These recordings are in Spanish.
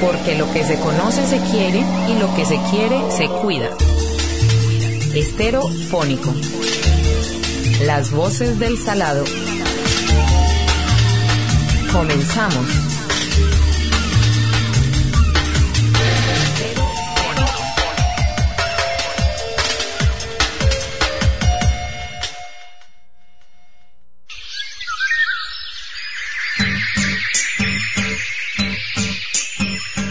Porque lo que se conoce se quiere y lo que se quiere se cuida. Estero fónico. Las voces del salado. Comenzamos.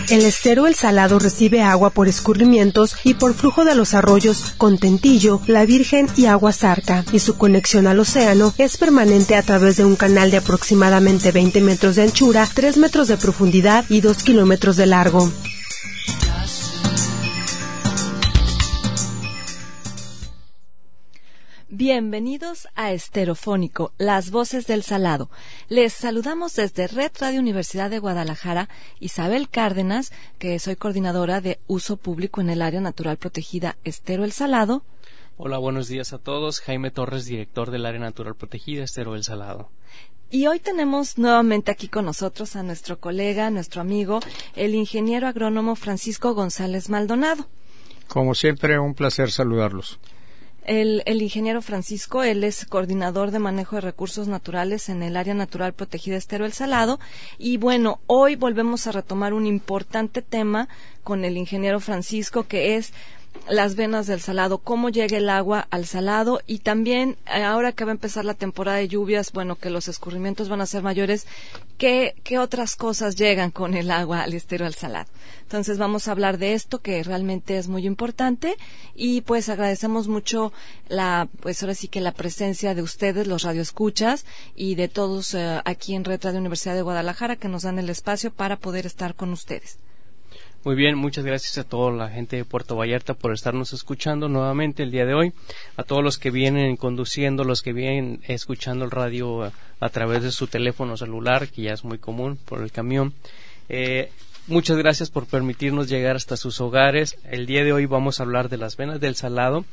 El estero El Salado recibe agua por escurrimientos y por flujo de los arroyos Contentillo, La Virgen y Agua Zarca, y su conexión al océano es permanente a través de un canal de aproximadamente 20 metros de anchura, 3 metros de profundidad y 2 kilómetros de largo. Bienvenidos a Esterofónico, las voces del salado. Les saludamos desde Red Radio Universidad de Guadalajara, Isabel Cárdenas, que soy coordinadora de uso público en el área natural protegida Estero el Salado. Hola, buenos días a todos. Jaime Torres, director del área natural protegida Estero el Salado. Y hoy tenemos nuevamente aquí con nosotros a nuestro colega, nuestro amigo, el ingeniero agrónomo Francisco González Maldonado. Como siempre, un placer saludarlos. El, el, ingeniero Francisco, él es coordinador de manejo de recursos naturales en el área natural protegida Estero El Salado. Y bueno, hoy volvemos a retomar un importante tema con el ingeniero Francisco, que es las venas del salado, cómo llega el agua al salado y también eh, ahora que va a empezar la temporada de lluvias, bueno, que los escurrimientos van a ser mayores, ¿qué, qué otras cosas llegan con el agua al estero al salado? Entonces vamos a hablar de esto que realmente es muy importante y pues agradecemos mucho la, pues ahora sí que la presencia de ustedes, los radioescuchas y de todos eh, aquí en Red Radio Universidad de Guadalajara que nos dan el espacio para poder estar con ustedes. Muy bien, muchas gracias a toda la gente de Puerto Vallarta por estarnos escuchando nuevamente el día de hoy, a todos los que vienen conduciendo, los que vienen escuchando el radio a, través de su teléfono celular, que ya es muy común por el camión. Eh, muchas gracias por permitirnos llegar hasta sus hogares. El día de hoy vamos a hablar de las venas del salado.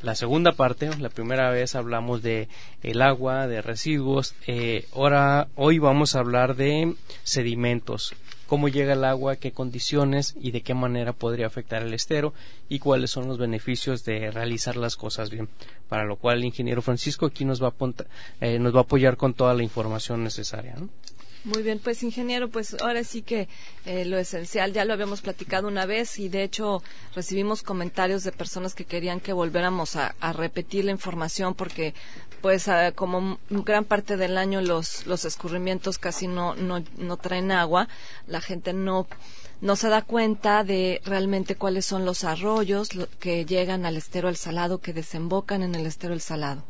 La segunda parte, la primera vez hablamos de el agua, de residuos. Eh, ahora, hoy vamos a hablar de sedimentos cómo llega el agua, qué condiciones y de qué manera podría afectar el estero y cuáles son los beneficios de realizar las cosas bien. Para lo cual el ingeniero Francisco aquí nos va a, eh, nos va a apoyar con toda la información necesaria. Muy bien, pues ingeniero, pues ahora sí que eh, lo esencial ya lo habíamos platicado una vez y de hecho recibimos comentarios de personas que querían que volviéramos a, a repetir la información porque pues ah, como gran parte del año los, los escurrimientos casi no, no, no traen agua, la gente no no se da cuenta de realmente cuáles son los arroyos que llegan al estero El Salado, que desembocan en el estero El Salado.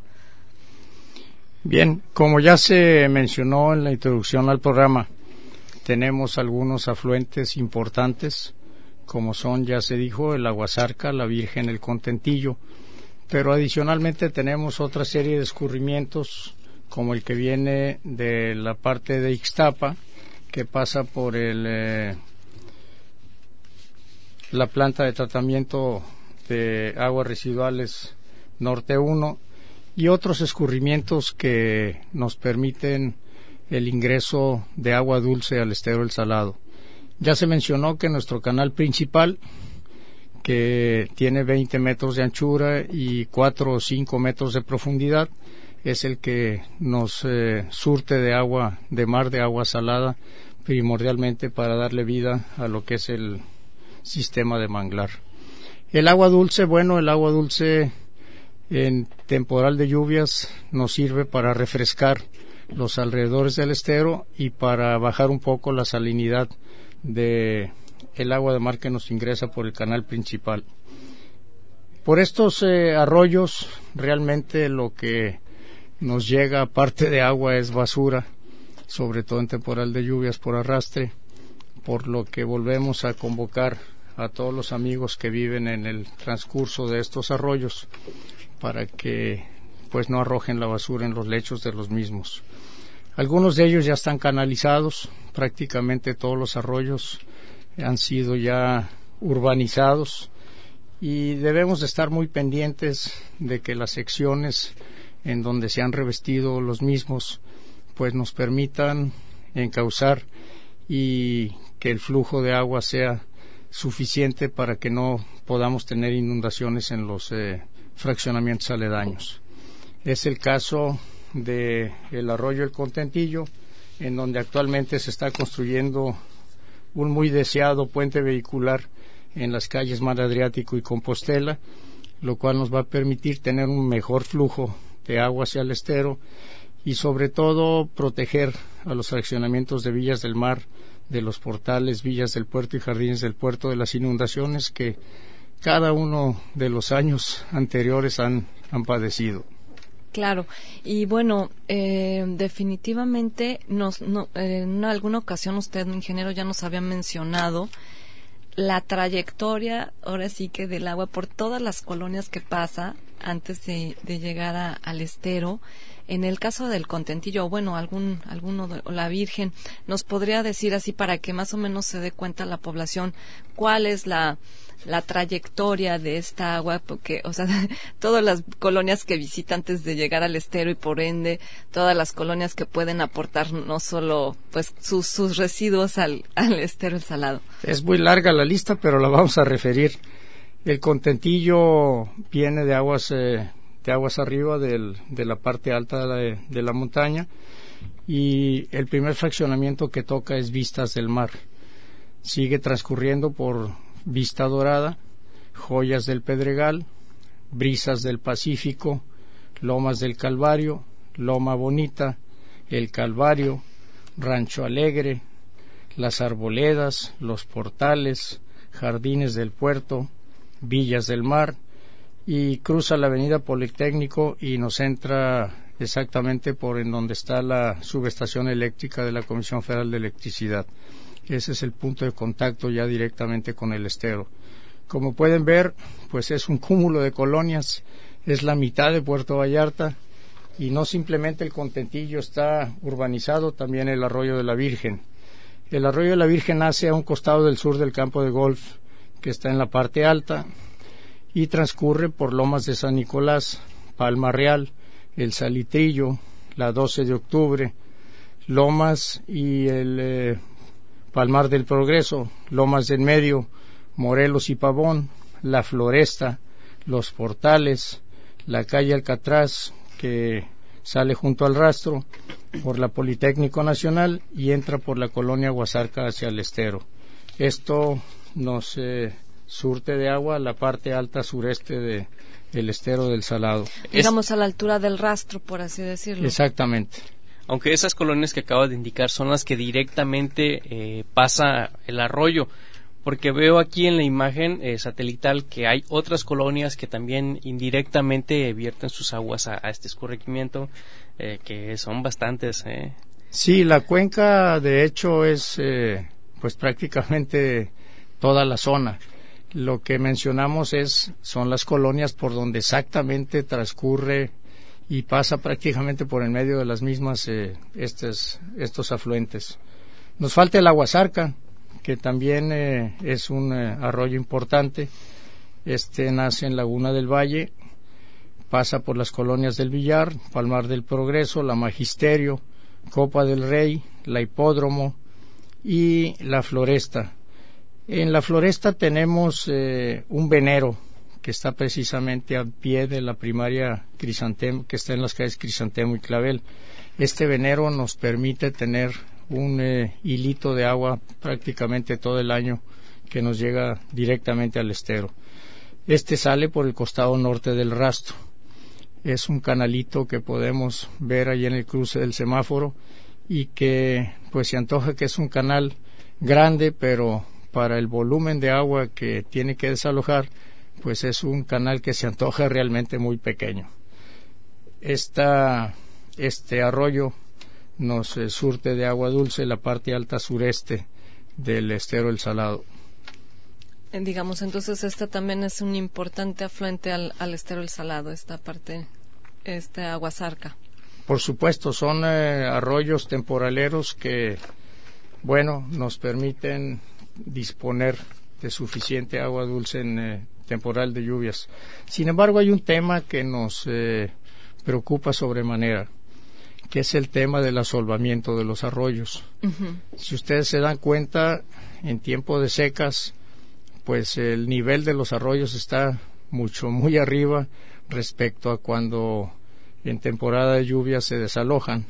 Bien, como ya se mencionó en la introducción al programa, tenemos algunos afluentes importantes, como son, ya se dijo, el Aguasarca, la Virgen, el Contentillo, pero adicionalmente tenemos otra serie de escurrimientos, como el que viene de la parte de Ixtapa, que pasa por el, eh, la planta de tratamiento de aguas residuales Norte 1 y otros escurrimientos que nos permiten el ingreso de agua dulce al estero del Salado. Ya se mencionó que nuestro canal principal, que tiene 20 metros de anchura y 4 o 5 metros de profundidad, es el que nos eh, surte de agua, de mar de agua salada, primordialmente para darle vida a lo que es el sistema de manglar. El agua dulce, bueno, el agua dulce en temporal de lluvias nos sirve para refrescar los alrededores del estero y para bajar un poco la salinidad de el agua de mar que nos ingresa por el canal principal. Por estos eh, arroyos realmente lo que nos llega aparte de agua es basura sobre todo en temporal de lluvias por arrastre, por lo que volvemos a convocar a todos los amigos que viven en el transcurso de estos arroyos para que pues no arrojen la basura en los lechos de los mismos. Algunos de ellos ya están canalizados, prácticamente todos los arroyos han sido ya urbanizados y debemos de estar muy pendientes de que las secciones en donde se han revestido los mismos pues nos permitan encauzar y que el flujo de agua sea suficiente para que no podamos tener inundaciones en los eh, fraccionamientos aledaños. Es el caso de el arroyo El Contentillo, en donde actualmente se está construyendo un muy deseado puente vehicular en las calles Mar Adriático y Compostela, lo cual nos va a permitir tener un mejor flujo de agua hacia el estero y sobre todo proteger a los fraccionamientos de villas del mar, de los portales, villas del puerto y jardines del puerto de las inundaciones que cada uno de los años anteriores han, han padecido. Claro, y bueno, eh, definitivamente nos, en alguna ocasión usted, ingeniero, ya nos había mencionado la trayectoria, ahora sí que del agua por todas las colonias que pasa antes de, llegar al estero. En el caso del contentillo, o bueno, algún, alguno de, o la Virgen, nos podría decir así para que más o menos se dé cuenta la población cuál es la, la trayectoria de esta agua, porque, o sea, todas las colonias que visita antes de llegar al estero y por ende todas las colonias que pueden aportar no solo pues sus, sus residuos al, al estero el salado. Es muy larga la lista, pero la vamos a referir. El contentillo viene de aguas eh, aguas arriba del, de la parte alta de la montaña y el primer fraccionamiento que toca es Vistas del Mar. Sigue transcurriendo por Vista Dorada, Joyas del Pedregal, Brisas del Pacífico, Lomas del Calvario, Loma Bonita, El Calvario, Rancho Alegre, Las Arboledas, Los Portales, Jardines del Puerto, Villas del Mar, y cruza la avenida Politécnico y nos entra exactamente por en donde está la subestación eléctrica de la Comisión Federal de Electricidad. Ese es el punto de contacto ya directamente con el estero. Como pueden ver, pues es un cúmulo de colonias, es la mitad de Puerto Vallarta y no simplemente el contentillo está urbanizado, también el arroyo de la Virgen. El arroyo de la Virgen nace a un costado del sur del campo de golf, que está en la parte alta, y transcurre por Lomas de San Nicolás, Palma Real, El Salitrillo, la 12 de octubre, Lomas y el eh, Palmar del Progreso, Lomas del Medio, Morelos y Pavón, La Floresta, Los Portales, la calle Alcatraz, que sale junto al rastro, por la Politécnico Nacional y entra por la colonia Guasarca hacia el estero. Esto nos eh, surte de agua la parte alta sureste de, del estero del Salado. Digamos a la altura del rastro, por así decirlo. Exactamente aunque esas colonias que acaba de indicar son las que directamente eh, pasa el arroyo, porque veo aquí en la imagen eh, satelital que hay otras colonias que también indirectamente vierten sus aguas a, este escurrimiento, eh, que son bastantes. Sí, la cuenca de hecho es pues prácticamente toda la zona. Lo que mencionamos es son las colonias por donde exactamente transcurre y pasa prácticamente por el medio de las mismas eh, estos, afluentes. Nos falta el Aguasarca, que también eh, es un eh, arroyo importante. Este nace en Laguna del Valle, pasa por las colonias del Villar, Palmar del Progreso, la Magisterio, Copa del Rey, la Hipódromo y la Floresta. En la Floresta tenemos un venero que está precisamente a pie de la primaria Crisantemo, que está en las calles Crisantemo y Clavel. Este venero nos permite tener un eh, hilito de agua prácticamente todo el año que nos llega directamente al estero. Este sale por el costado norte del rastro. Es un canalito que podemos ver ahí en el cruce del semáforo y que pues se antoja que es un canal grande, pero para el volumen de agua que tiene que desalojar, pues es un canal que se antoja realmente muy pequeño. este arroyo nos eh, surte de agua dulce la parte alta sureste del estero El Salado. Eh, digamos, entonces esta también es un importante afluente al, estero El Salado, esta parte, esta aguasarca. Por supuesto, son eh, arroyos temporaleros que, bueno, nos permiten disponer de suficiente agua dulce en temporal de lluvias. Sin embargo, hay un tema que nos preocupa sobremanera que es el tema del asolvamiento de los arroyos. Si ustedes se dan cuenta, en tiempo de secas, pues el nivel de los arroyos está mucho, muy arriba respecto a cuando en temporada de lluvia se desalojan.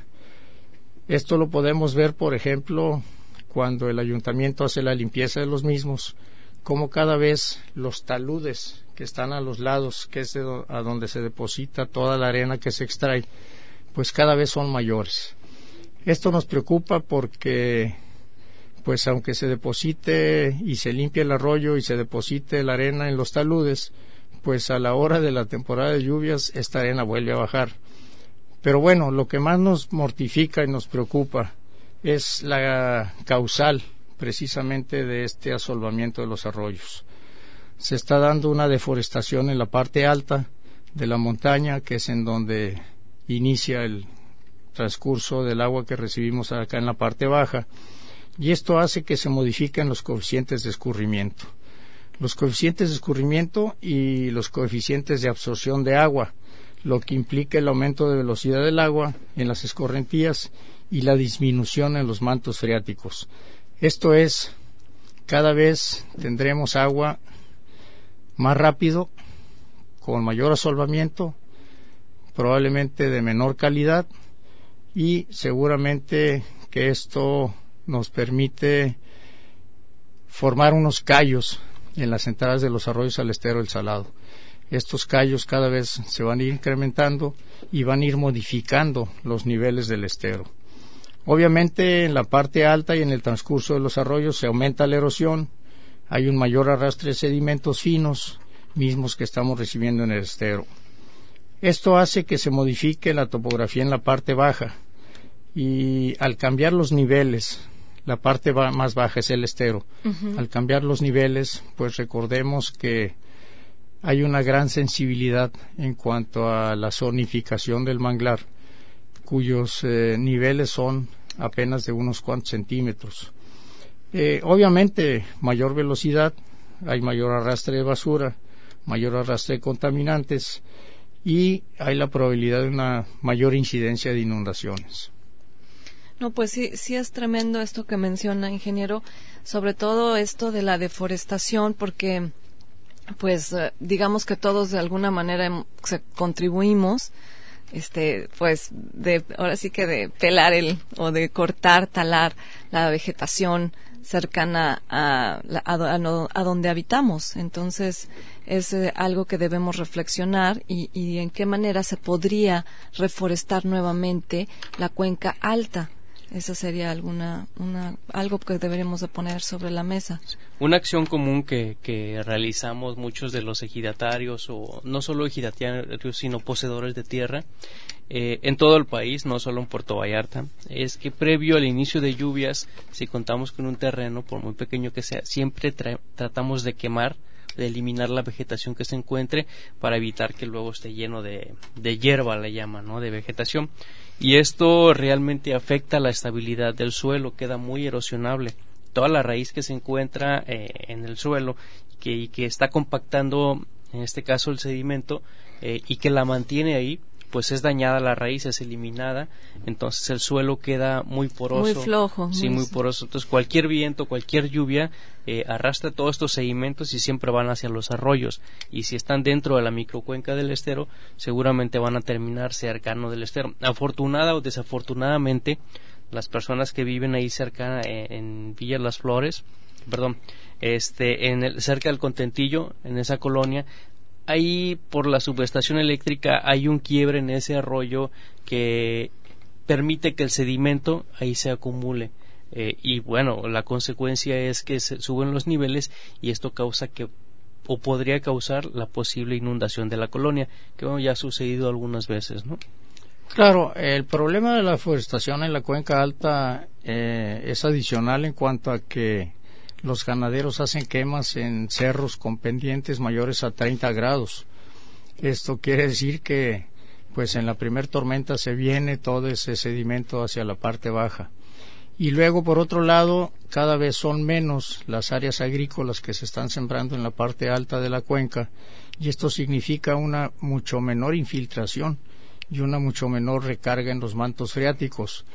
Esto lo podemos ver, por ejemplo, cuando el ayuntamiento hace la limpieza de los mismos, como cada vez los taludes que están a los lados, que es a donde se deposita toda la arena que se extrae, pues cada vez son mayores. Esto nos preocupa porque pues aunque se deposite y se limpie el arroyo y se deposite la arena en los taludes, pues a la hora de la temporada de lluvias esta arena vuelve a bajar. Pero bueno, lo que más nos mortifica y nos preocupa es la causal precisamente de este asolvamiento de los arroyos. Se está dando una deforestación en la parte alta de la montaña, que es en donde inicia el transcurso del agua que recibimos acá en la parte baja y esto hace que se modifiquen los coeficientes de escurrimiento. Los coeficientes de escurrimiento y los coeficientes de absorción de agua, lo que implica el aumento de velocidad del agua en las escorrentías y la disminución en los mantos freáticos. Esto es, cada vez tendremos agua más rápido, con mayor asolvamiento probablemente de menor calidad y seguramente que esto nos permite formar unos callos en las entradas de los arroyos al estero del Salado. Estos callos cada vez se van a ir incrementando y van a ir modificando los niveles del estero. Obviamente en la parte alta y en el transcurso de los arroyos se aumenta la erosión, hay un mayor arrastre de sedimentos finos, mismos que estamos recibiendo en el estero. Esto hace que se modifique la topografía en la parte baja y al cambiar los niveles, la parte más baja es el estero, al cambiar los niveles, pues recordemos que hay una gran sensibilidad en cuanto a la zonificación del manglar, cuyos eh, niveles son apenas de unos cuantos centímetros. Eh, obviamente, mayor velocidad, hay mayor arrastre de basura, mayor arrastre de contaminantes, y hay la probabilidad de una mayor incidencia de inundaciones. No, pues sí, sí es tremendo esto que menciona, ingeniero, sobre todo esto de la deforestación, porque pues eh, digamos que todos de alguna manera contribuimos este pues de ahora sí que de pelar el o de cortar talar la vegetación cercana a, a, donde habitamos. Entonces, es eh, algo que debemos reflexionar y, y, en qué manera se podría reforestar nuevamente la cuenca alta. Esa sería alguna, una, algo que deberíamos de poner sobre la mesa. Una acción común que, que realizamos muchos de los ejidatarios, o no solo ejidatarios, sino poseedores de tierra, eh, en todo el país, no solo en Puerto Vallarta, es que previo al inicio de lluvias, si contamos con un terreno, por muy pequeño que sea, siempre tratamos de quemar, de eliminar la vegetación que se encuentre para evitar que luego esté lleno de, de hierba, le llaman, ¿no? de vegetación. Y esto realmente afecta la estabilidad del suelo, queda muy erosionable. Toda la raíz que se encuentra eh, en el suelo que, y que está compactando, en este caso, el sedimento, eh, y que la mantiene ahí, pues es dañada la raíz, es eliminada, entonces el suelo queda muy poroso. Muy flojo. Sí, muy, poroso. Entonces cualquier viento, cualquier lluvia eh, arrastra todos estos sedimentos y siempre van hacia los arroyos. Y si están dentro de la microcuenca del estero, seguramente van a terminar cercano del estero. Afortunada o desafortunadamente, las personas que viven ahí cerca eh, en Villa Las Flores, perdón, este, en el, cerca del Contentillo, en esa colonia, ahí por la subestación eléctrica hay un quiebre en ese arroyo que permite que el sedimento ahí se acumule. Eh, y bueno, la consecuencia es que se suben los niveles y esto causa que o podría causar la posible inundación de la colonia, que ya ha sucedido algunas veces, ¿no? Claro, el problema de la forestación en la cuenca alta eh, es adicional en cuanto a que los ganaderos hacen quemas en cerros con pendientes mayores a 30 grados. Esto quiere decir que pues en la primer tormenta se viene todo ese sedimento hacia la parte baja. Y luego, por otro lado, cada vez son menos las áreas agrícolas que se están sembrando en la parte alta de la cuenca y esto significa una mucho menor infiltración y una mucho menor recarga en los mantos freáticos.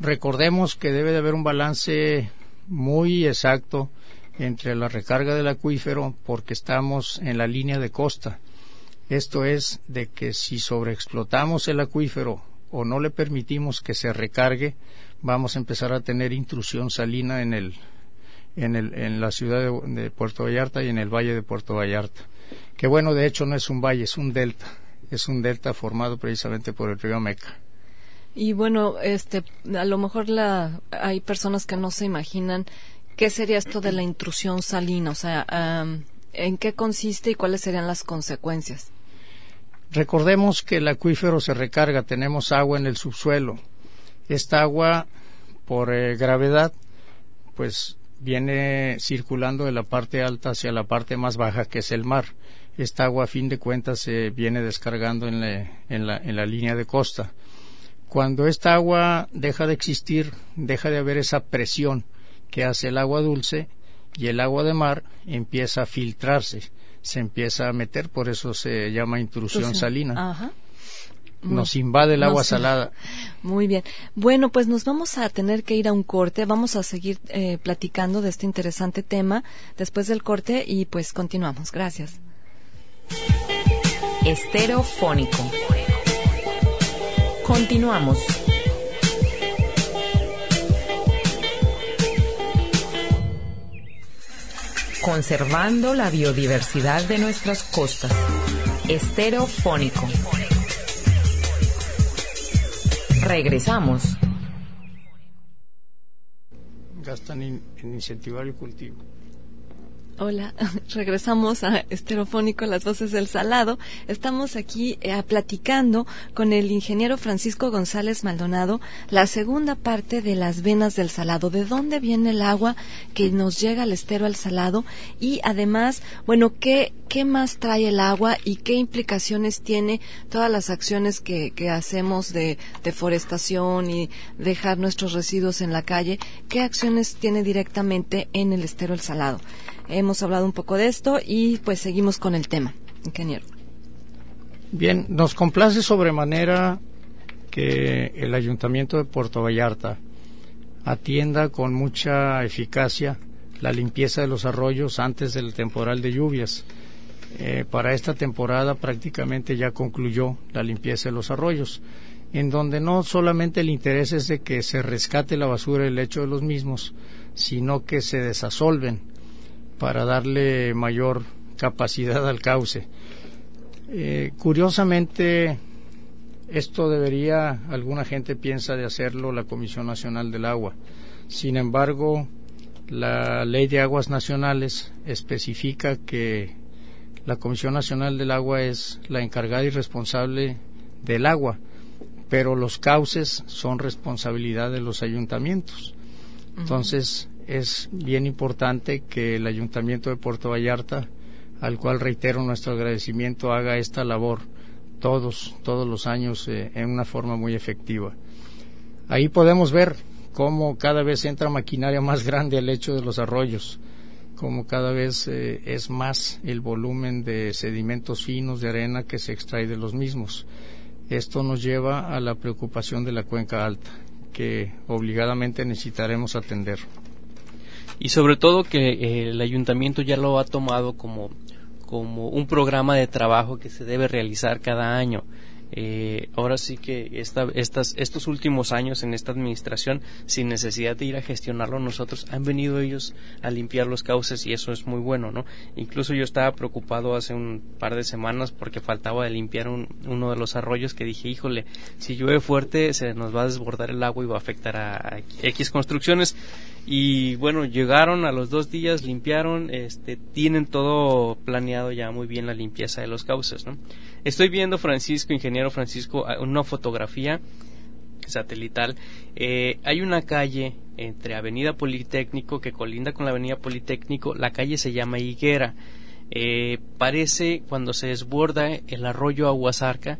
Recordemos que debe de haber un balance muy exacto entre la recarga del acuífero porque estamos en la línea de costa. Esto es de que si sobreexplotamos el acuífero o no le permitimos que se recargue, vamos a empezar a tener intrusión salina en el en, el, en la ciudad de, Puerto Vallarta y en el valle de Puerto Vallarta. Que bueno, de hecho no es un valle, es un delta. Es un delta formado precisamente por el río Meca. Y bueno, este, a lo mejor la, hay personas que no se imaginan qué sería esto de la intrusión salina, o sea, en qué consiste y cuáles serían las consecuencias. Recordemos que el acuífero se recarga, tenemos agua en el subsuelo. Esta agua, por eh, gravedad, pues viene circulando de la parte alta hacia la parte más baja, que es el mar. Esta agua, a fin de cuentas, se viene descargando en la, en la línea de costa. Cuando esta agua deja de existir, deja de haber esa presión que hace el agua dulce y el agua de mar empieza a filtrarse, se empieza a meter, por eso se llama intrusión salina. Nos invade el agua salada. Muy bien. Bueno, pues nos vamos a tener que ir a un corte. Vamos a seguir eh, platicando de este interesante tema después del corte y pues continuamos. Gracias. Estereofónico. Continuamos. Conservando la biodiversidad de nuestras costas. Estereofónico. Regresamos. Gastan en incentivar el cultivo. Hola, regresamos a Esterofónico, las voces del salado. Estamos aquí eh, platicando con el ingeniero Francisco González Maldonado la segunda parte de las venas del salado, de dónde viene el agua que nos llega al estero al salado y además, bueno, qué, qué más trae el agua y qué implicaciones tiene todas las acciones que, que hacemos de deforestación y dejar nuestros residuos en la calle, qué acciones tiene directamente en el estero al salado. Hemos hablado un poco de esto y pues seguimos con el tema, ingeniero. Bien, nos complace sobremanera que el Ayuntamiento de Puerto Vallarta atienda con mucha eficacia la limpieza de los arroyos antes del temporal de lluvias. Eh, para esta temporada prácticamente ya concluyó la limpieza de los arroyos, en donde no solamente el interés es de que se rescate la basura del lecho de los mismos, sino que se desasolven para darle mayor capacidad al cauce. Eh, curiosamente, esto debería, alguna gente piensa de hacerlo la Comisión Nacional del Agua. Sin embargo, la Ley de Aguas Nacionales especifica que la Comisión Nacional del Agua es la encargada y responsable del agua, pero los cauces son responsabilidad de los ayuntamientos. Entonces, es bien importante que el Ayuntamiento de Puerto Vallarta, al cual reitero nuestro agradecimiento, haga esta labor todos, todos los años eh, en una forma muy efectiva. Ahí podemos ver cómo cada vez entra maquinaria más grande al lecho de los arroyos, cómo cada vez eh, es más el volumen de sedimentos finos de arena que se extrae de los mismos. Esto nos lleva a la preocupación de la cuenca alta, que obligadamente necesitaremos atender y sobre todo que eh, el ayuntamiento ya lo ha tomado como, como un programa de trabajo que se debe realizar cada año. Eh, ahora sí que esta, estas, estos últimos años en esta administración, sin necesidad de ir a gestionarlo nosotros, han venido ellos a limpiar los cauces y eso es muy bueno, ¿no? Incluso yo estaba preocupado hace un par de semanas porque faltaba de limpiar uno de los arroyos que dije, híjole, si llueve fuerte se nos va a desbordar el agua y va a afectar a, X construcciones Y bueno, llegaron a los dos días, limpiaron, este, tienen todo planeado ya muy bien la limpieza de los cauces, ¿no? Estoy viendo, Francisco, ingeniero Francisco, una fotografía satelital. Eh, hay una calle entre Avenida Politécnico que colinda con la Avenida Politécnico. La calle se llama Higuera. Eh, parece cuando se desborda el arroyo Aguasarca,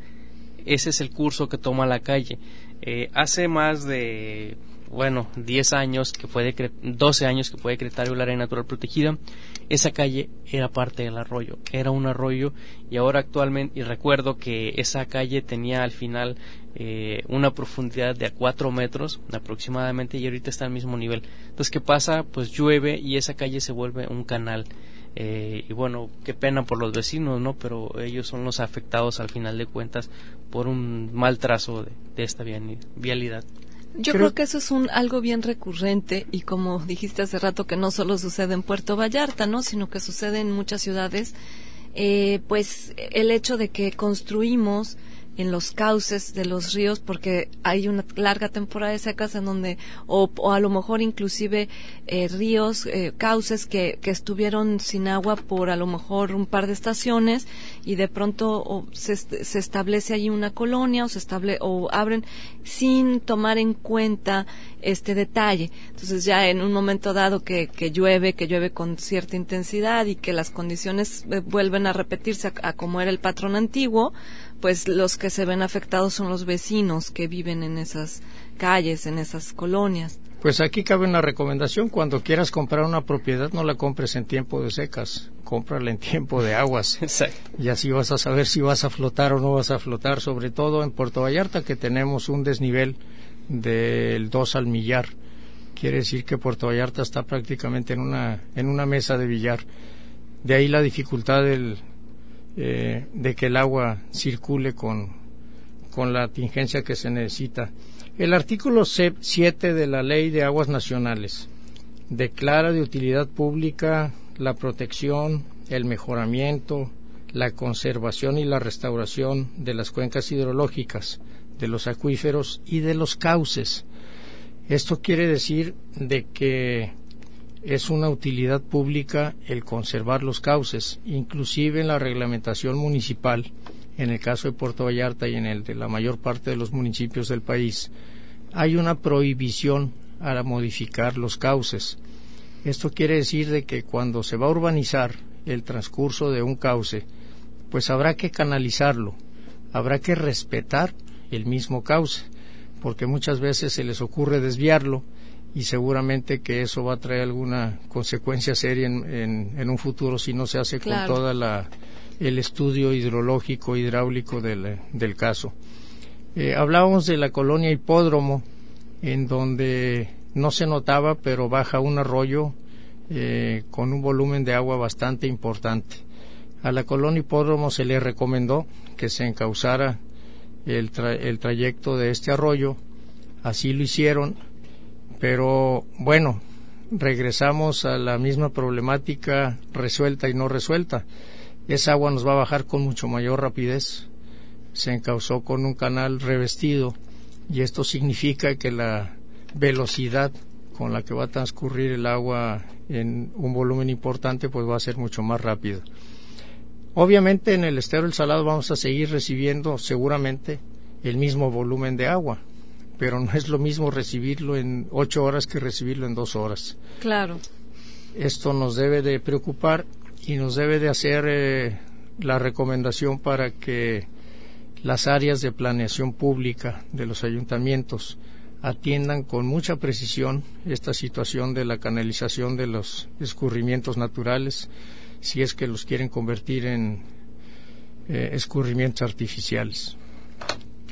ese es el curso que toma la calle. Eh, hace más de bueno, 10 años que fue 12 años que fue decretado el área natural protegida, esa calle era parte del arroyo, era un arroyo y ahora actualmente, y recuerdo que esa calle tenía al final eh, una profundidad de a 4 metros aproximadamente y ahorita está al mismo nivel. Entonces, ¿qué pasa? Pues llueve y esa calle se vuelve un canal. Eh, y bueno, qué pena por los vecinos, ¿no? Pero ellos son los afectados al final de cuentas por un mal trazo de esta vialidad. Yo creo, que eso es un algo bien recurrente y como dijiste hace rato que no solo sucede en Puerto Vallarta, ¿no? Sino que sucede en muchas ciudades. Eh, pues el hecho de que construimos en los cauces de los ríos porque hay una larga temporada de secas en donde o, a lo mejor inclusive eh, ríos eh, cauces que, que, estuvieron sin agua por a lo mejor un par de estaciones y de pronto se, se, establece allí una colonia o se estable o abren sin tomar en cuenta este detalle. Entonces ya en un momento dado que, que llueve que llueve con cierta intensidad y que las condiciones eh, vuelven a repetirse a como era el patrón antiguo pues los que se ven afectados son los vecinos que viven en esas calles, en esas colonias. Pues aquí cabe una recomendación, cuando quieras comprar una propiedad no la compres en tiempo de secas, cómprala en tiempo de aguas. Y así vas a saber si vas a flotar o no vas a flotar, sobre todo en Puerto Vallarta que tenemos un desnivel del 2 al millar. Quiere decir que Puerto Vallarta está prácticamente en una, en una mesa de billar. De ahí la dificultad del, eh, de que el agua circule con, con la tingencia que se necesita. El artículo 7 de la Ley de Aguas Nacionales declara de utilidad pública la protección, el mejoramiento, la conservación y la restauración de las cuencas hidrológicas, de los acuíferos y de los cauces. Esto quiere decir de que es una utilidad pública el conservar los cauces, inclusive en la reglamentación municipal, en el caso de Puerto Vallarta y en el de la mayor parte de los municipios del país, hay una prohibición a modificar los cauces. Esto quiere decir de que cuando se va a urbanizar el transcurso de un cauce, pues habrá que canalizarlo, habrá que respetar el mismo cauce, porque muchas veces se les ocurre desviarlo y seguramente que eso va a traer alguna consecuencia seria en, en, un futuro si no se hace con toda la el estudio hidrológico hidráulico del, del caso. Eh, hablábamos de la colonia Hipódromo, en donde no se notaba, pero baja un arroyo eh, con un volumen de agua bastante importante. A la colonia Hipódromo se le recomendó que se encauzara el, el trayecto de este arroyo, así lo hicieron, pero bueno, regresamos a la misma problemática resuelta y no resuelta. Esa agua nos va a bajar con mucho mayor rapidez. Se encauzó con un canal revestido y esto significa que la velocidad con la que va a transcurrir el agua en un volumen importante pues va a ser mucho más rápido. Obviamente en el estero del salado vamos a seguir recibiendo seguramente el mismo volumen de agua, pero no es lo mismo recibirlo en ocho horas que recibirlo en dos horas. Claro. Esto nos debe de preocupar y nos debe de hacer eh, la recomendación para que las áreas de planeación pública de los ayuntamientos atiendan con mucha precisión esta situación de la canalización de los escurrimientos naturales, si es que los quieren convertir en eh, escurrimientos artificiales.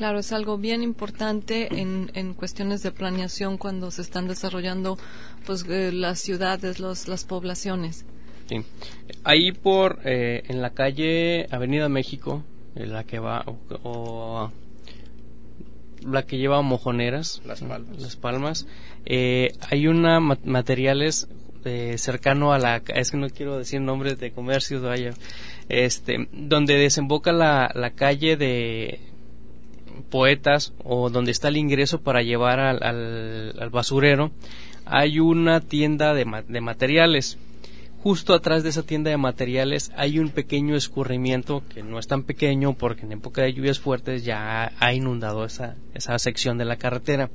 Claro, es algo bien importante en, en cuestiones de planeación cuando se están desarrollando pues eh, las ciudades, los, las poblaciones. Sí. Ahí por eh, en la calle Avenida México, en la que va o, la que lleva mojoneras, las palmas, las palmas eh, hay una materiales cercano a la es que no quiero decir nombres de comercios vaya este donde desemboca la, la calle de poetas o donde está el ingreso para llevar al, al, basurero, hay una tienda de, de materiales. Justo atrás de esa tienda de materiales hay un pequeño escurrimiento que no es tan pequeño porque en época de lluvias fuertes ya ha inundado esa, esa sección de la carretera.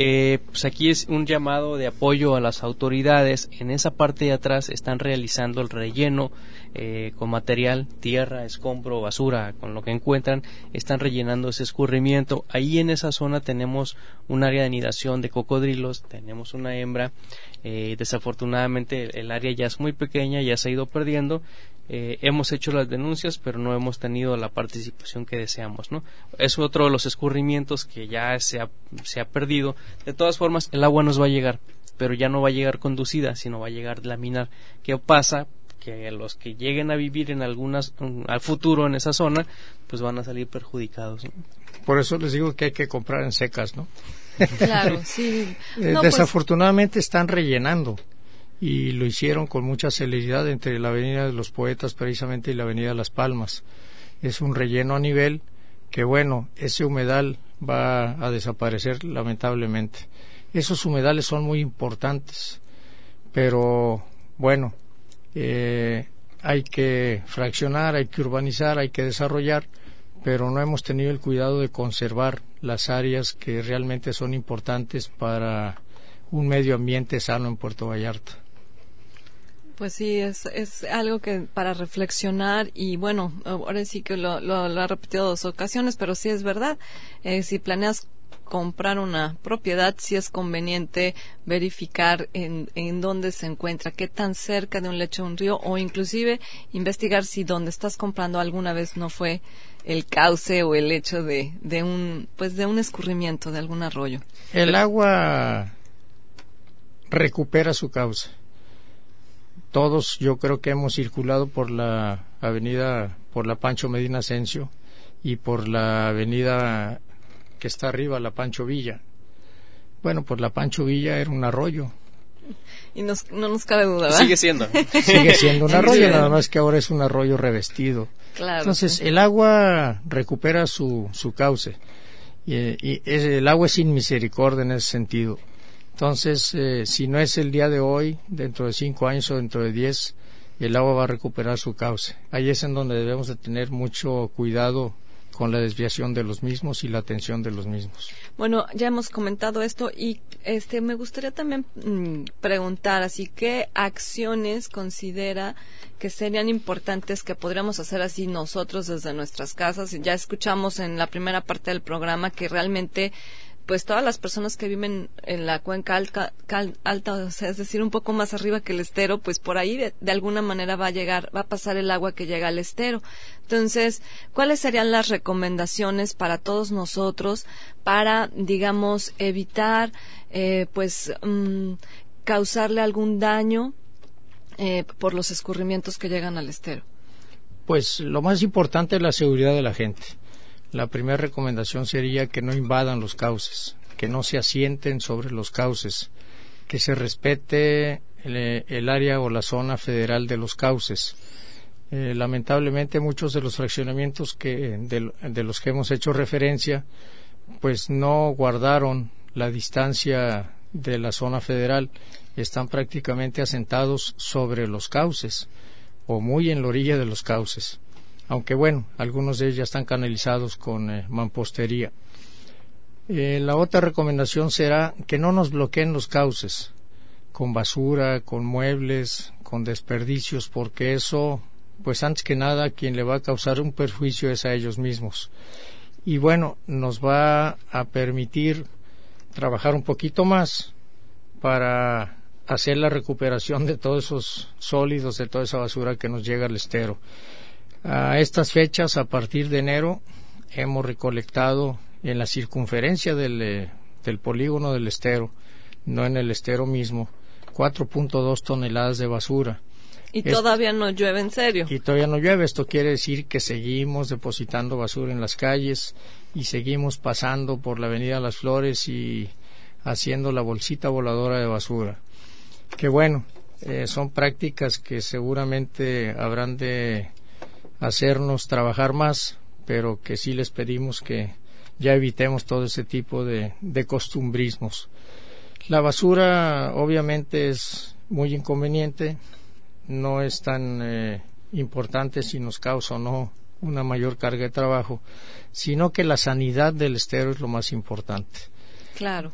Eh, pues aquí es un llamado de apoyo a las autoridades. En esa parte de atrás están realizando el relleno eh, con material, tierra, escombro, basura, con lo que encuentran. Están rellenando ese escurrimiento. Ahí en esa zona tenemos un área de anidación de cocodrilos, tenemos una hembra. Eh, desafortunadamente el área ya es muy pequeña, ya se ha ido perdiendo eh, hemos hecho las denuncias, pero no hemos tenido la participación que deseamos, ¿no? Es otro de los escurrimientos que ya se ha, se ha perdido. De todas formas, el agua nos va a llegar, pero ya no va a llegar conducida, sino va a llegar laminar. ¿Qué pasa? Que los que lleguen a vivir en algunas, al futuro en esa zona, pues van a salir perjudicados. Por eso les digo que hay que comprar en secas, ¿no? Claro, sí. Eh, pues, desafortunadamente están rellenando y lo hicieron con mucha celeridad entre la Avenida de los Poetas precisamente y la Avenida Las Palmas. Es un relleno a nivel que bueno, ese humedal va a desaparecer lamentablemente. Esos humedales son muy importantes, pero bueno, eh, hay que fraccionar, hay que urbanizar, hay que desarrollar, pero no hemos tenido el cuidado de conservar las áreas que realmente son importantes para un medio ambiente sano en Puerto Vallarta. Pues sí, es, es algo que para reflexionar y bueno, ahora sí que lo, lo, ha repetido dos ocasiones, pero sí es verdad. Eh, si planeas comprar una propiedad, sí es conveniente verificar en, en dónde se encuentra, qué tan cerca de un lecho de un río o inclusive investigar si donde estás comprando alguna vez no fue el cauce o el lecho de, de un pues de un escurrimiento de algún arroyo. El agua recupera su cauce todos yo creo que hemos circulado por la avenida, por la Pancho Medina Asensio y por la avenida que está arriba, la Pancho Villa. Bueno, pues la Pancho Villa era un arroyo. Y nos, no nos cabe duda, ¿verdad? Sigue siendo. Sigue siendo un arroyo, nada más que ahora es un arroyo revestido. Claro. Entonces, el agua recupera su, su cauce. Y, y es, el agua es sin misericordia en ese sentido. Entonces, eh, si no es el día de hoy, dentro de cinco años o dentro de diez, el agua va a recuperar su cauce. Ahí es en donde debemos de tener mucho cuidado con la desviación de los mismos y la atención de los mismos. Bueno, ya hemos comentado esto y este me gustaría también mmm, preguntar así qué acciones considera que serían importantes que podríamos hacer así nosotros desde nuestras casas. Ya escuchamos en la primera parte del programa que realmente pues todas las personas que viven en la cuenca alta, o sea, es decir, un poco más arriba que el estero, pues por ahí de, alguna manera va a llegar, va a pasar el agua que llega al estero. Entonces, ¿cuáles serían las recomendaciones para todos nosotros para, digamos, evitar, eh, pues, mmm, causarle algún daño eh, por los escurrimientos que llegan al estero? Pues lo más importante es la seguridad de la gente la primera recomendación sería que no invadan los cauces, que no se asienten sobre los cauces, que se respete el, el área o la zona federal de los cauces. Eh, lamentablemente muchos de los fraccionamientos que, de, de, los que hemos hecho referencia pues no guardaron la distancia de la zona federal, están prácticamente asentados sobre los cauces o muy en la orilla de los cauces aunque bueno, algunos de ellos ya están canalizados con eh, mampostería. Eh, la otra recomendación será que no nos bloqueen los cauces con basura, con muebles, con desperdicios, porque eso, pues antes que nada, quien le va a causar un perjuicio es a ellos mismos. Y bueno, nos va a permitir trabajar un poquito más para hacer la recuperación de todos esos sólidos, de toda esa basura que nos llega al estero. A estas fechas, a partir de enero, hemos recolectado en la circunferencia del, eh, del polígono del estero, no en el estero mismo, 4.2 toneladas de basura. Y Esto, todavía no llueve en serio. Y todavía no llueve. Esto quiere decir que seguimos depositando basura en las calles y seguimos pasando por la Avenida Las Flores y haciendo la bolsita voladora de basura. Que bueno, eh, son prácticas que seguramente habrán de hacernos trabajar más, pero que sí les pedimos que ya evitemos todo ese tipo de, de costumbrismos. La basura obviamente es muy inconveniente, no es tan eh, importante si nos causa o no una mayor carga de trabajo, sino que la sanidad del estero es lo más importante. Claro,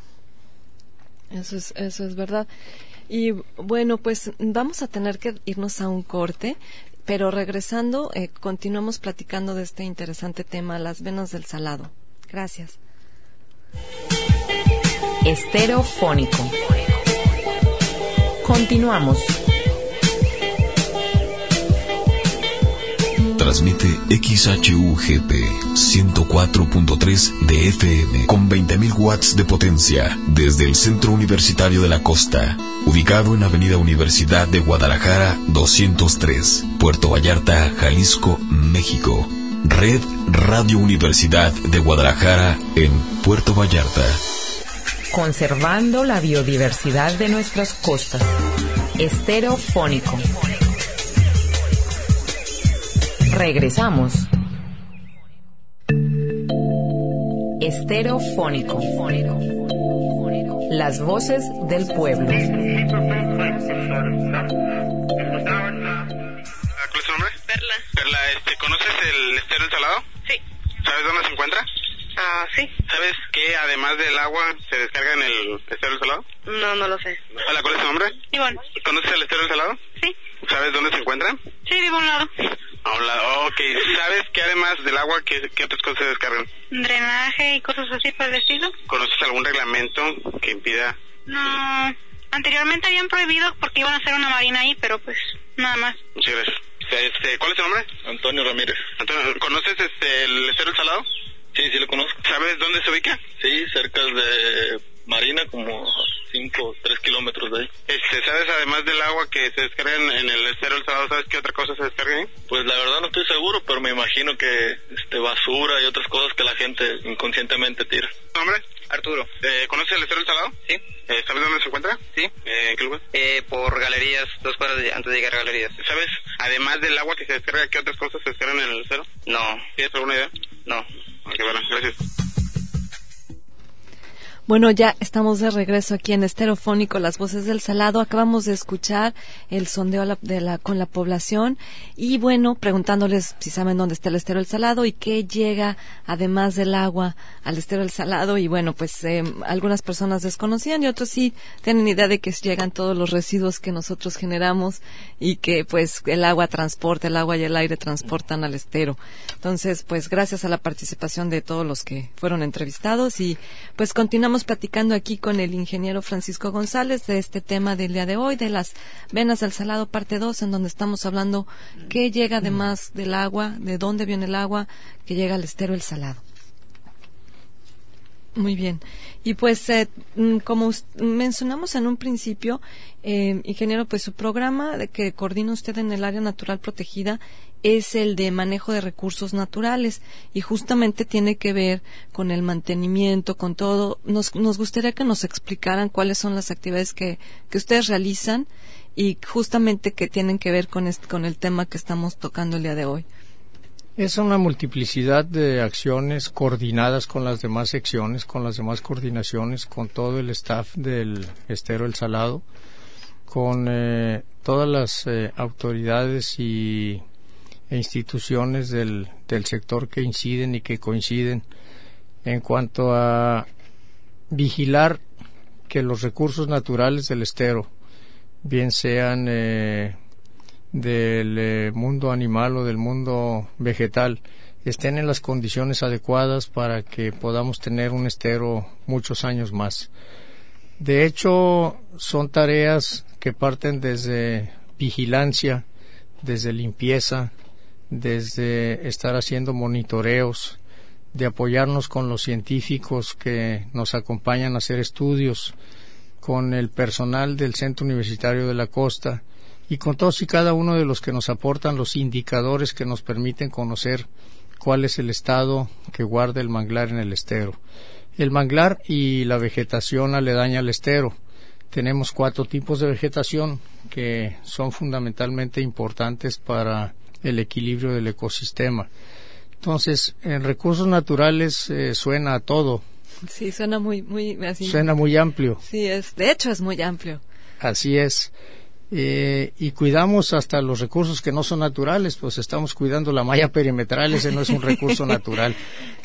eso es, eso es verdad. Y bueno, pues vamos a tener que irnos a un corte, pero regresando, eh, continuamos platicando de este interesante tema, las venas del salado. Gracias. Esterofónico. Continuamos. Transmite XHUGP 104.3 de FM con 20.000 watts de potencia desde el Centro Universitario de la Costa, ubicado en Avenida Universidad de Guadalajara 203, Puerto Vallarta, Jalisco, México. Red Radio Universidad de Guadalajara en Puerto Vallarta. Conservando la biodiversidad de nuestras costas. Esterofónico. Regresamos. Esterofónico. Las voces del pueblo. ¿Cuál es tu nombre? Perla. Perla, este, ¿conoces el estero ensalado? Sí. ¿Sabes dónde se encuentra? Ah, sí. ¿Sabes que además del agua se descarga en el estero ensalado? No, no lo sé. Hola, ¿cuál es tu nombre? Ivonne. ¿Conoces el estero ensalado? Sí. ¿Sabes dónde se encuentra? Sí, vivo a un lado. A un lado. Ok, ¿sabes que además del agua, qué, qué otras cosas se descargan? Drenaje y cosas así por el estilo. ¿Conoces algún reglamento que impida? No. Anteriormente habían prohibido porque iban a hacer una marina ahí, pero pues nada más. Muchas gracias. Este, ¿Cuál es tu nombre? Antonio Ramírez. Antonio, ¿Conoces este, el estero ensalado? Sí, sí lo conozco. ¿Sabes dónde se ubica? Sí, cerca de Marina, como 5, 3 kilómetros de ahí. Este, ¿Sabes además del agua que se descarga en, en el estero ensalado, sabes qué otra cosa se descarga ahí? Pues la verdad no estoy seguro, pero me imagino que este, basura y otras cosas que la gente inconscientemente tira. ¿Tu nombre? Arturo. Eh, ¿Conoces el estero ensalado? Sí. Eh, ¿Sabes dónde se encuentra? Sí. Eh, ¿En qué lugar? Eh, por galerías, dos cuadras de- antes de llegar a galerías. ¿Sabes, además del agua que se descarga, qué otras cosas se descargan en el estero? No, ¿Tienes alguna idea? no. Ok, bueno, gracias. Bueno, ya estamos de regreso aquí en Esterofónico, las voces del salado. Acabamos de escuchar el sondeo de la- con la población y bueno, preguntándoles si saben dónde está el estero del salado y qué llega además del agua al estero del salado. Y bueno, pues eh, algunas personas desconocían y otros sí tienen idea de que llegan todos los residuos que nosotros generamos y que pues el agua transporta, el agua y el aire transportan al estero. Entonces, pues gracias a la participación de todos los que fueron entrevistados y pues continuamos platicando aquí con el ingeniero Francisco González de este tema del día de hoy, de las venas del salado parte 2, en donde estamos hablando qué llega además del agua, de dónde viene el agua que llega al estero el salado. Muy bien. Y pues, eh, mm, como mencionamos en un principio, eh, ingeniero, pues su programa de que coordina usted en el área natural protegida es el de manejo de recursos naturales y justamente tiene que ver con el mantenimiento, con todo. Nos, nos gustaría que nos explicaran cuáles son las actividades que, que ustedes realizan y justamente que tienen que ver con, con el tema que estamos tocando el día de hoy. Es una multiplicidad de acciones coordinadas con las demás secciones, con las demás coordinaciones, con todo el staff del Estero El Salado, con eh, todas las eh, autoridades y, e instituciones del, del sector que inciden y que coinciden en cuanto a vigilar que los recursos naturales del estero, bien sean eh, del eh, mundo animal o del mundo vegetal estén en las condiciones adecuadas para que podamos tener un estero muchos años más. De hecho, son tareas que parten desde vigilancia, desde limpieza, desde estar haciendo monitoreos, de apoyarnos con los científicos que nos acompañan a hacer estudios, con el personal del Centro Universitario de la Costa, y con todos y cada uno de los que nos aportan los indicadores que nos permiten conocer cuál es el estado que guarda el manglar en el estero. El manglar y la vegetación aledaña al estero. Tenemos cuatro tipos de vegetación que son fundamentalmente importantes para el equilibrio del ecosistema. Entonces, en recursos naturales eh, suena a todo, Sí, suena muy, muy así. Suena muy amplio. Sí, es, de hecho es muy amplio. Así es. Eh, y cuidamos hasta los recursos que no son naturales, pues estamos cuidando la malla perimetral, ese no es un recurso natural.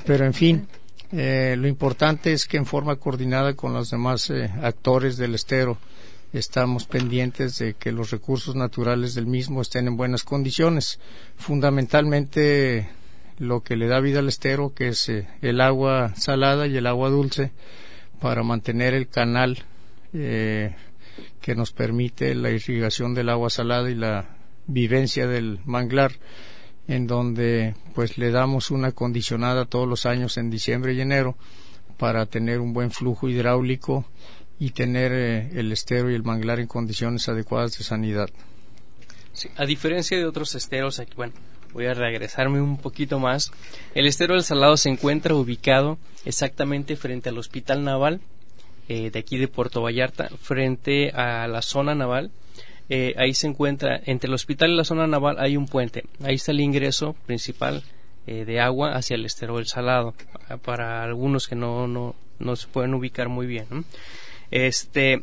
Pero en fin, eh, lo importante es que en forma coordinada con los demás eh, actores del estero estamos pendientes de que los recursos naturales del mismo estén en buenas condiciones. Fundamentalmente lo que le da vida al estero, que es eh, el agua salada y el agua dulce, para mantener el canal eh, que nos permite la irrigación del agua salada y la vivencia del manglar, en donde pues le damos una condicionada todos los años en diciembre y enero para tener un buen flujo hidráulico y tener eh, el estero y el manglar en condiciones adecuadas de sanidad. a diferencia de otros esteros, aquí, bueno, voy a regresarme un poquito más. El estero del Salado se encuentra ubicado exactamente frente al Hospital Naval eh, de aquí de Puerto Vallarta, frente a la zona naval. Eh, ahí se encuentra, entre el hospital y la zona naval hay un puente. Ahí está el ingreso principal eh, de agua hacia el estero del Salado, para algunos que no, no, no se pueden ubicar muy bien. Este,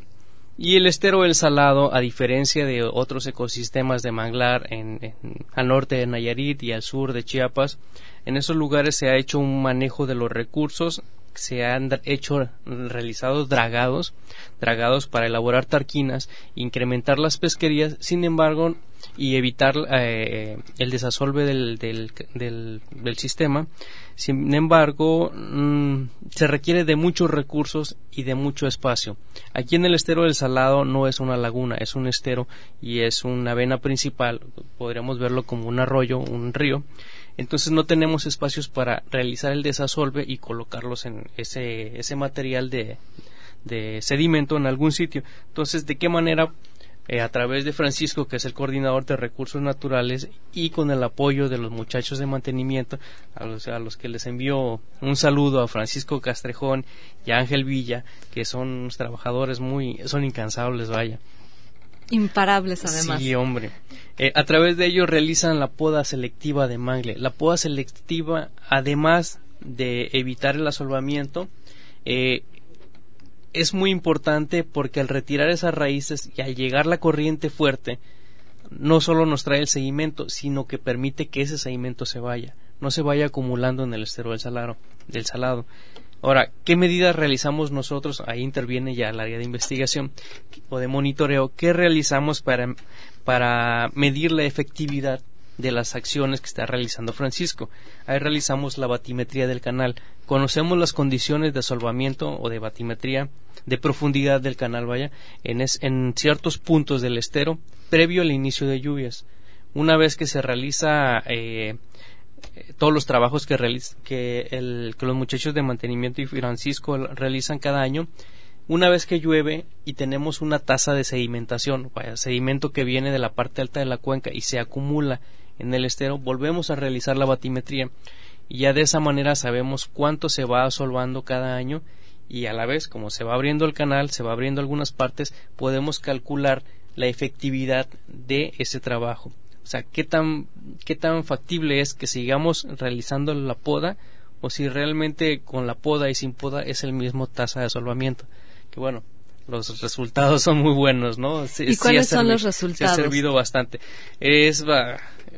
y el estero del Salado, a diferencia de otros ecosistemas de manglar en, al norte de Nayarit y al sur de Chiapas, en esos lugares se ha hecho un manejo de los recursos, se han hecho realizados dragados, dragados para elaborar tarquinas, incrementar las pesquerías, sin embargo, y evitar eh, el desasolve del, del, del, sistema. Sin embargo, mm, se requiere de muchos recursos y de mucho espacio. Aquí en el estero del Salado no es una laguna, es un estero y es una vena principal. Podríamos verlo como un arroyo, un río. Entonces no tenemos espacios para realizar el desasolve y colocarlos en ese, ese material de, de sedimento en algún sitio. Entonces, ¿de qué manera eh, a través de Francisco, que es el coordinador de recursos naturales, y con el apoyo de los muchachos de mantenimiento, a los, a los que les envío un saludo a Francisco Castrejón y a Ángel Villa, que son trabajadores muy, son incansables, vaya. Imparables además. Sí, hombre. Eh, a través de ellos realizan la poda selectiva de mangle. La poda selectiva, además de evitar el asolvamiento, eh, es muy importante porque al retirar esas raíces y al llegar la corriente fuerte, no solo nos trae el sedimento, sino que permite que ese sedimento se vaya, no se vaya acumulando en el estero del, salado, del salado. Ahora, ¿qué medidas realizamos nosotros? Ahí interviene ya el área de investigación o de monitoreo. ¿Qué realizamos para, para medir la efectividad de las acciones que está realizando Francisco. Ahí realizamos la batimetría del canal. Conocemos las condiciones de asolvamiento o de batimetría de profundidad del canal, vaya, en, en ciertos puntos del estero previo al inicio de lluvias. Una vez que se realiza eh, todos los trabajos que, el, que los muchachos de mantenimiento y Francisco realizan cada año, una vez que llueve y tenemos una tasa de sedimentación, vaya, sedimento que viene de la parte alta de la cuenca y se acumula en el estero, volvemos a realizar la batimetría y ya de esa manera sabemos cuánto se va asolvando cada año y a la vez, como se va abriendo el canal, se va abriendo algunas partes, podemos calcular la efectividad de ese trabajo. O sea, qué tan, qué tan factible es que sigamos realizando la poda o si realmente con la poda y sin poda es el mismo tasa de asolvamiento. Que bueno, los resultados son muy buenos, ¿no? ¿Y cuáles son los resultados? Se ha servido bastante. Es,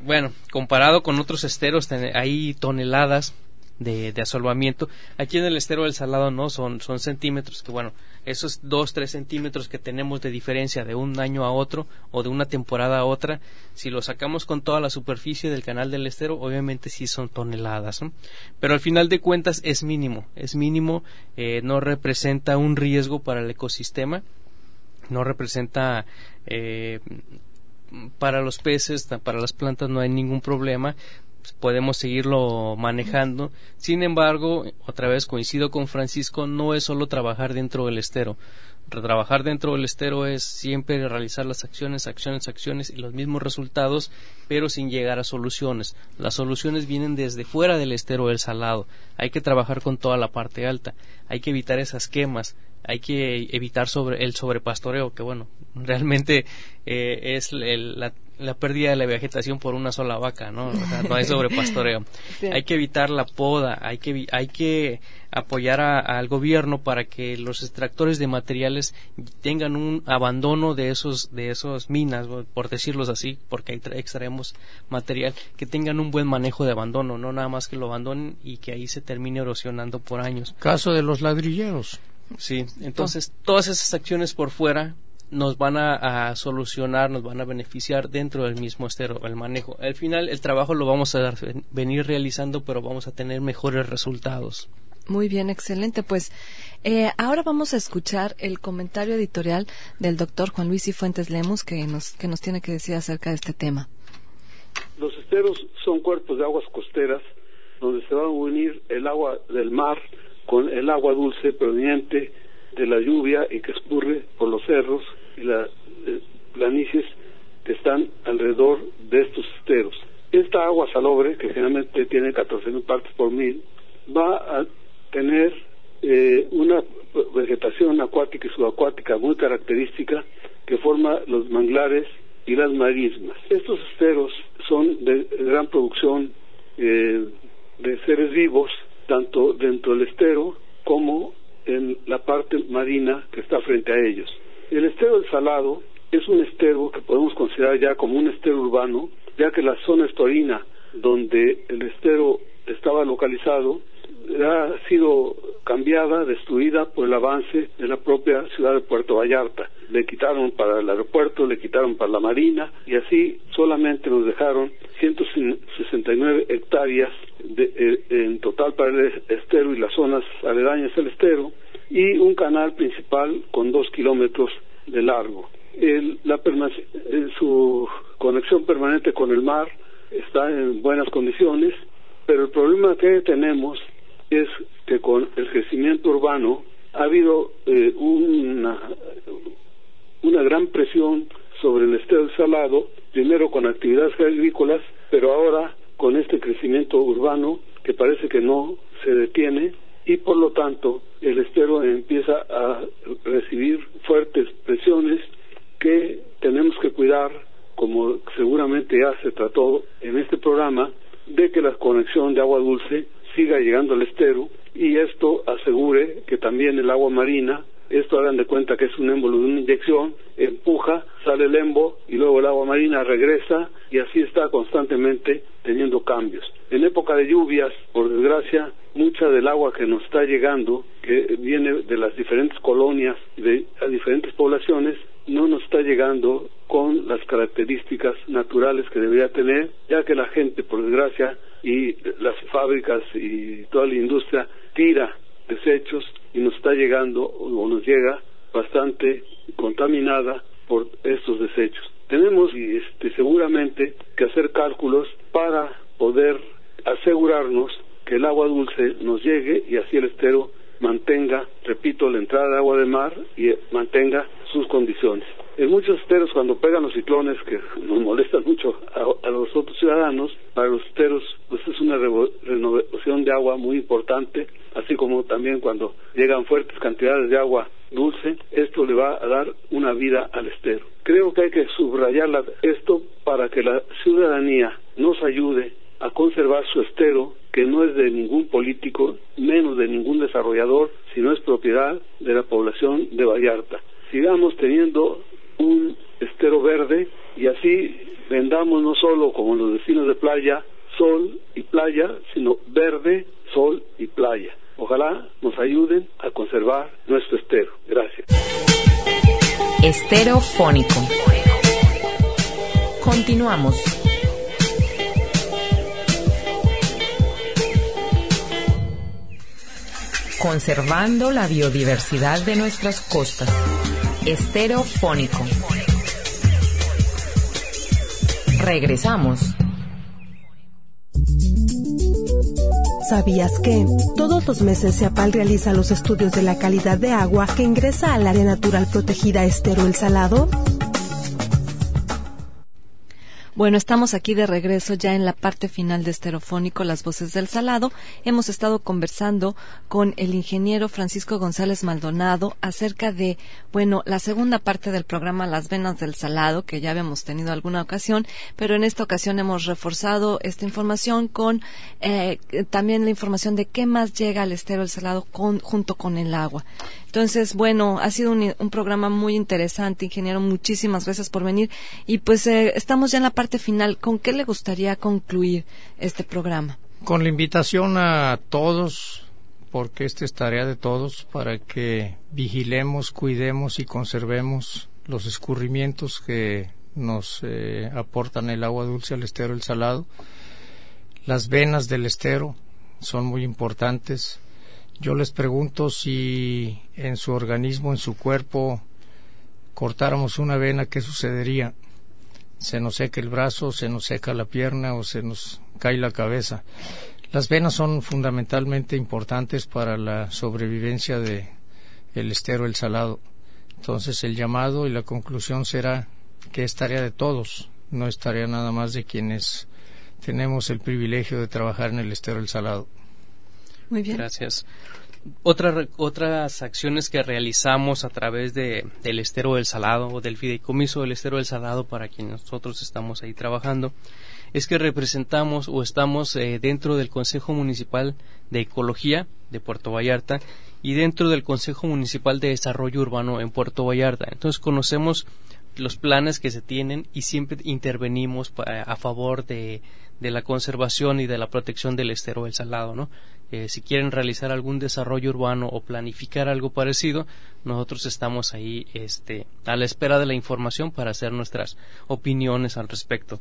bueno, comparado con otros esteros, hay toneladas de, de, asolvamiento. Aquí en el estero del Salado no, son, son centímetros, que bueno, esos dos, tres centímetros que tenemos de diferencia de un año a otro o de una temporada a otra, si lo sacamos con toda la superficie del canal del estero, obviamente sí son toneladas, Pero al final de cuentas es mínimo, es mínimo, eh, no representa un riesgo para el ecosistema, no representa eh, para los peces, para las plantas no hay ningún problema, podemos seguirlo manejando. Sin embargo, otra vez coincido con Francisco, no es solo trabajar dentro del estero. Trabajar dentro del estero es siempre realizar las acciones, acciones, acciones y los mismos resultados, pero sin llegar a soluciones. Las soluciones vienen desde fuera del estero del salado. Hay que trabajar con toda la parte alta. Hay que evitar esas quemas. Hay que evitar sobre el sobrepastoreo, que bueno, realmente eh, es la la pérdida de la vegetación por una sola vaca, ¿no? no hay sobrepastoreo. Hay que evitar la poda, hay que hay que apoyar al gobierno para que los extractores de materiales tengan un abandono de esos de esos minas por decirlos así porque ahí extraemos material que tengan un buen manejo de abandono no nada más que lo abandonen y que ahí se termine erosionando por años caso de los ladrilleros sí entonces todas esas acciones por fuera nos van a, solucionar, nos van a beneficiar dentro del mismo estero, el manejo. Al final el trabajo lo vamos a venir realizando, pero vamos a tener mejores resultados. Muy bien, excelente. Pues eh, ahora vamos a escuchar el comentario editorial del doctor Juan Luis y Fuentes Lemus que nos, que nos tiene que decir acerca de este tema. Los esteros son cuerpos de aguas costeras donde se va a unir el agua del mar con el agua dulce proveniente de la lluvia y que escurre por los cerros y las eh, planicies que están alrededor de estos esteros. Esta agua salobre, que generalmente tiene 14.000 partes por mil, va a tener eh, una vegetación acuática y subacuática muy característica que forma los manglares y las marismas. Estos esteros son de gran producción eh, de seres vivos, tanto dentro del estero como en la parte marina que está frente a ellos. El estero del Salado es un estero que podemos considerar ya como un estero urbano, ya que la zona estorina donde el estero estaba localizado ha sido cambiada, destruida por el avance de la propia ciudad de Puerto Vallarta. Le quitaron para el aeropuerto, le quitaron para la marina y así solamente nos dejaron 169 hectáreas de, eh, en total para el estero y las zonas aledañas al estero y un canal principal con dos kilómetros de largo. la su conexión permanente con el mar está en buenas condiciones, pero el problema que tenemos es que con el crecimiento urbano ha habido eh, una, una gran presión sobre el estero salado, primero con actividades agrícolas, pero ahora con este crecimiento urbano que parece que no se detiene y por lo tanto el estero empieza a recibir fuertes presiones que tenemos que cuidar, como seguramente ya se trató en este programa, de que la conexión de agua dulce siga llegando al estero y esto asegure que también el agua marina, esto hagan de cuenta que es un émbolo de una inyección, empuja, sale el embo y luego el agua marina regresa y así está constantemente teniendo cambios. En época de lluvias, por desgracia, mucha del agua que nos está llegando, que viene de las diferentes colonias, de diferentes poblaciones, no nos está llegando con las características naturales que debería tener, ya que la gente, por desgracia, y las fábricas y toda la industria tira desechos y nos está llegando o nos llega bastante contaminada por estos desechos. Tenemos este, seguramente que hacer cálculos para poder asegurarnos que el agua dulce nos llegue y así el estero mantenga, repito, la entrada de agua de mar y mantenga sus condiciones. En muchos esteros, cuando pegan los ciclones, que nos molestan mucho a, los otros ciudadanos, para los esteros pues es una renovación de agua muy importante, así como también cuando llegan fuertes cantidades de agua dulce, esto le va a dar una vida al estero. Creo que hay que subrayar esto para que la ciudadanía nos ayude a conservar su estero, que no es de ningún político, menos de ningún desarrollador, sino es propiedad de la población de Vallarta. Sigamos teniendo un estero verde y así vendamos no solo como los vecinos de playa, sol y playa, sino verde, sol y playa. Ojalá nos ayuden a conservar nuestro estero. Gracias. Estero fónico. Continuamos. Conservando la biodiversidad de nuestras costas. Estereofónico. Regresamos. ¿Sabías que todos los meses CEPAL realiza los estudios de la calidad de agua que ingresa al área natural protegida Estero El Salado? Bueno, estamos aquí de regreso ya en la parte final de Esterofónico, Las Voces del Salado. Hemos estado conversando con el ingeniero Francisco González Maldonado acerca de, bueno, la segunda parte del programa Las Venas del Salado, que ya habíamos tenido alguna ocasión, pero en esta ocasión hemos reforzado esta información con eh, también la información de qué más llega al estero del Salado junto con el agua. Entonces, bueno, ha sido un, programa muy interesante, ingeniero. Muchísimas gracias por venir. Y pues eh, estamos ya en la parte final. ¿Con qué le gustaría concluir este programa? Con la invitación a todos, porque esta es tarea de todos, para que vigilemos, cuidemos y conservemos los escurrimientos que nos eh, aportan el agua dulce al estero el salado. Las venas del estero son muy importantes yo les pregunto si en su organismo, en su cuerpo, cortáramos una vena, ¿qué sucedería? Se nos seca el brazo, se nos seca la pierna o se nos cae la cabeza. Las venas son fundamentalmente importantes para la sobrevivencia de el estero el salado. Entonces el llamado y la conclusión será que es tarea de todos, no es tarea nada más de quienes tenemos el privilegio de trabajar en el estero el salado. Muy bien. Gracias. Otras acciones que realizamos a través de, del estero del salado o del fideicomiso del estero del salado para quienes nosotros estamos ahí trabajando es que representamos o estamos eh, dentro del Consejo Municipal de Ecología de Puerto Vallarta y dentro del Consejo Municipal de Desarrollo Urbano en Puerto Vallarta. Entonces conocemos los planes que se tienen y siempre intervenimos a favor de, de la conservación y de la protección del estero del salado, ¿no? Eh, si quieren realizar algún desarrollo urbano o planificar algo parecido, nosotros estamos ahí este, a la espera de la información para hacer nuestras opiniones al respecto.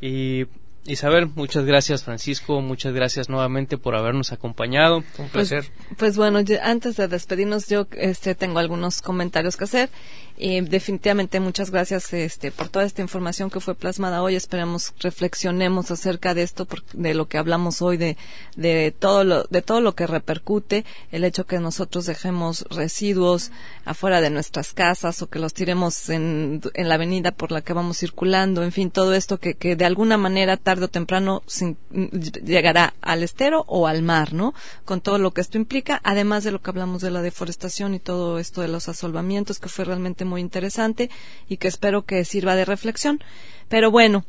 Y Isabel, muchas gracias Francisco, muchas gracias nuevamente por habernos acompañado. Un pues, placer. Pues, bueno, antes de despedirnos yo este, tengo algunos comentarios que hacer y definitivamente muchas gracias este, por toda esta información que fue plasmada hoy. Esperamos reflexionemos acerca de esto, de lo que hablamos hoy, de, de, todo lo, de todo lo que repercute el hecho que nosotros dejemos residuos afuera de nuestras casas o que los tiremos en, en la avenida por la que vamos circulando. En fin, todo esto que, que de alguna manera tarde o temprano llegará al estero o al mar, ¿no? Con todo lo que esto implica, además de lo que hablamos de la deforestación y todo esto de los asolvamientos, que fue realmente muy interesante y que espero que sirva de reflexión. Pero bueno,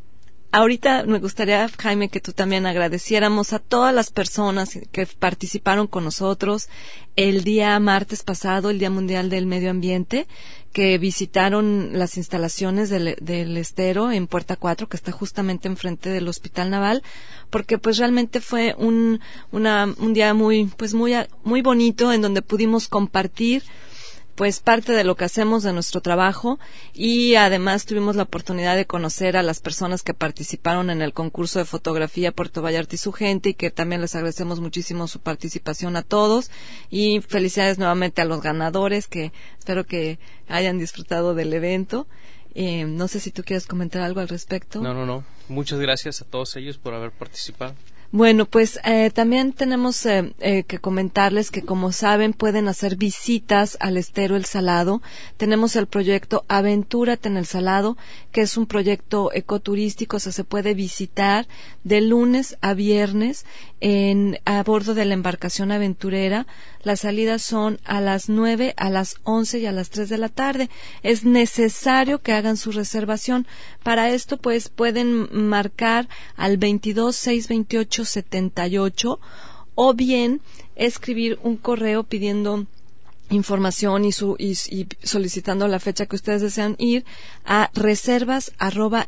ahorita me gustaría, Jaime, que tú también agradeciéramos a todas las personas que participaron con nosotros el día martes pasado, el Día Mundial del Medio Ambiente, que visitaron las instalaciones del, estero en Puerta 4, que está justamente enfrente del Hospital Naval, porque pues realmente fue un, un día muy, pues muy, muy bonito en donde pudimos compartir pues parte de lo que hacemos de nuestro trabajo y además tuvimos la oportunidad de conocer a las personas que participaron en el concurso de fotografía Puerto Vallarta y su gente y que también les agradecemos muchísimo su participación a todos y felicidades nuevamente a los ganadores que espero que hayan disfrutado del evento. Eh, no sé si tú quieres comentar algo al respecto. No, no, no. Muchas gracias a todos ellos por haber participado. Bueno, pues eh, también tenemos eh, eh, que comentarles que, como saben, pueden hacer visitas al estero El Salado. Tenemos el proyecto Aventúrate en el Salado, que es un proyecto ecoturístico, o sea, se puede visitar de lunes a viernes en, a bordo de la embarcación aventurera. Las salidas son a las 9, a las 11 y a las 3 de la tarde. Es necesario que hagan su reservación. Para esto, pues, pueden marcar al 22 6 28 78 o bien escribir un correo pidiendo información y, su, y, solicitando la fecha que ustedes desean ir a reservas arroba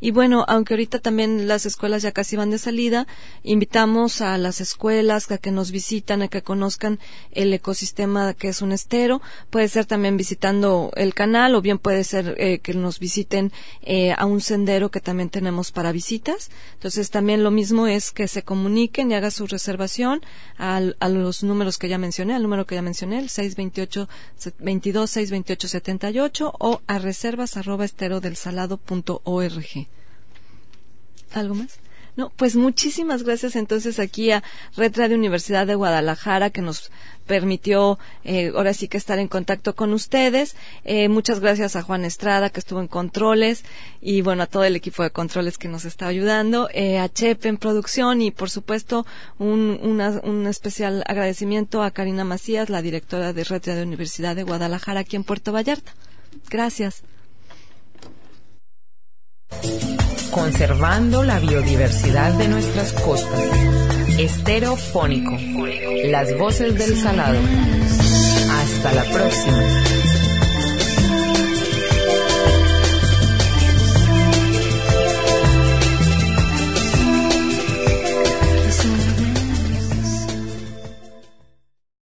y bueno, aunque ahorita también las escuelas ya casi van de salida, invitamos a las escuelas a que nos visitan, a que conozcan el ecosistema que es un estero. Puede ser también visitando el canal o bien puede ser eh, que nos visiten eh, a un sendero que también tenemos para visitas. Entonces también lo mismo es que se comuniquen y hagan su reservación al, a los números que ya mencioné, al número que ya mencioné, el 628 22 628 78 o a reservas arroba estero del salado punto org. ¿Algo más? No, pues muchísimas gracias entonces aquí a Red Radio Universidad de Guadalajara que nos permitió eh, ahora sí que estar en contacto con ustedes. Eh, muchas gracias a Juan Estrada que estuvo en controles y bueno a todo el equipo de controles que nos está ayudando, eh, a Chepe en producción y por supuesto un, un especial agradecimiento a Karina Macías, la directora de Red Radio Universidad de Guadalajara aquí en Puerto Vallarta. Gracias. Conservando la biodiversidad de nuestras costas. Esterofónico. Las voces del salado. Hasta la próxima.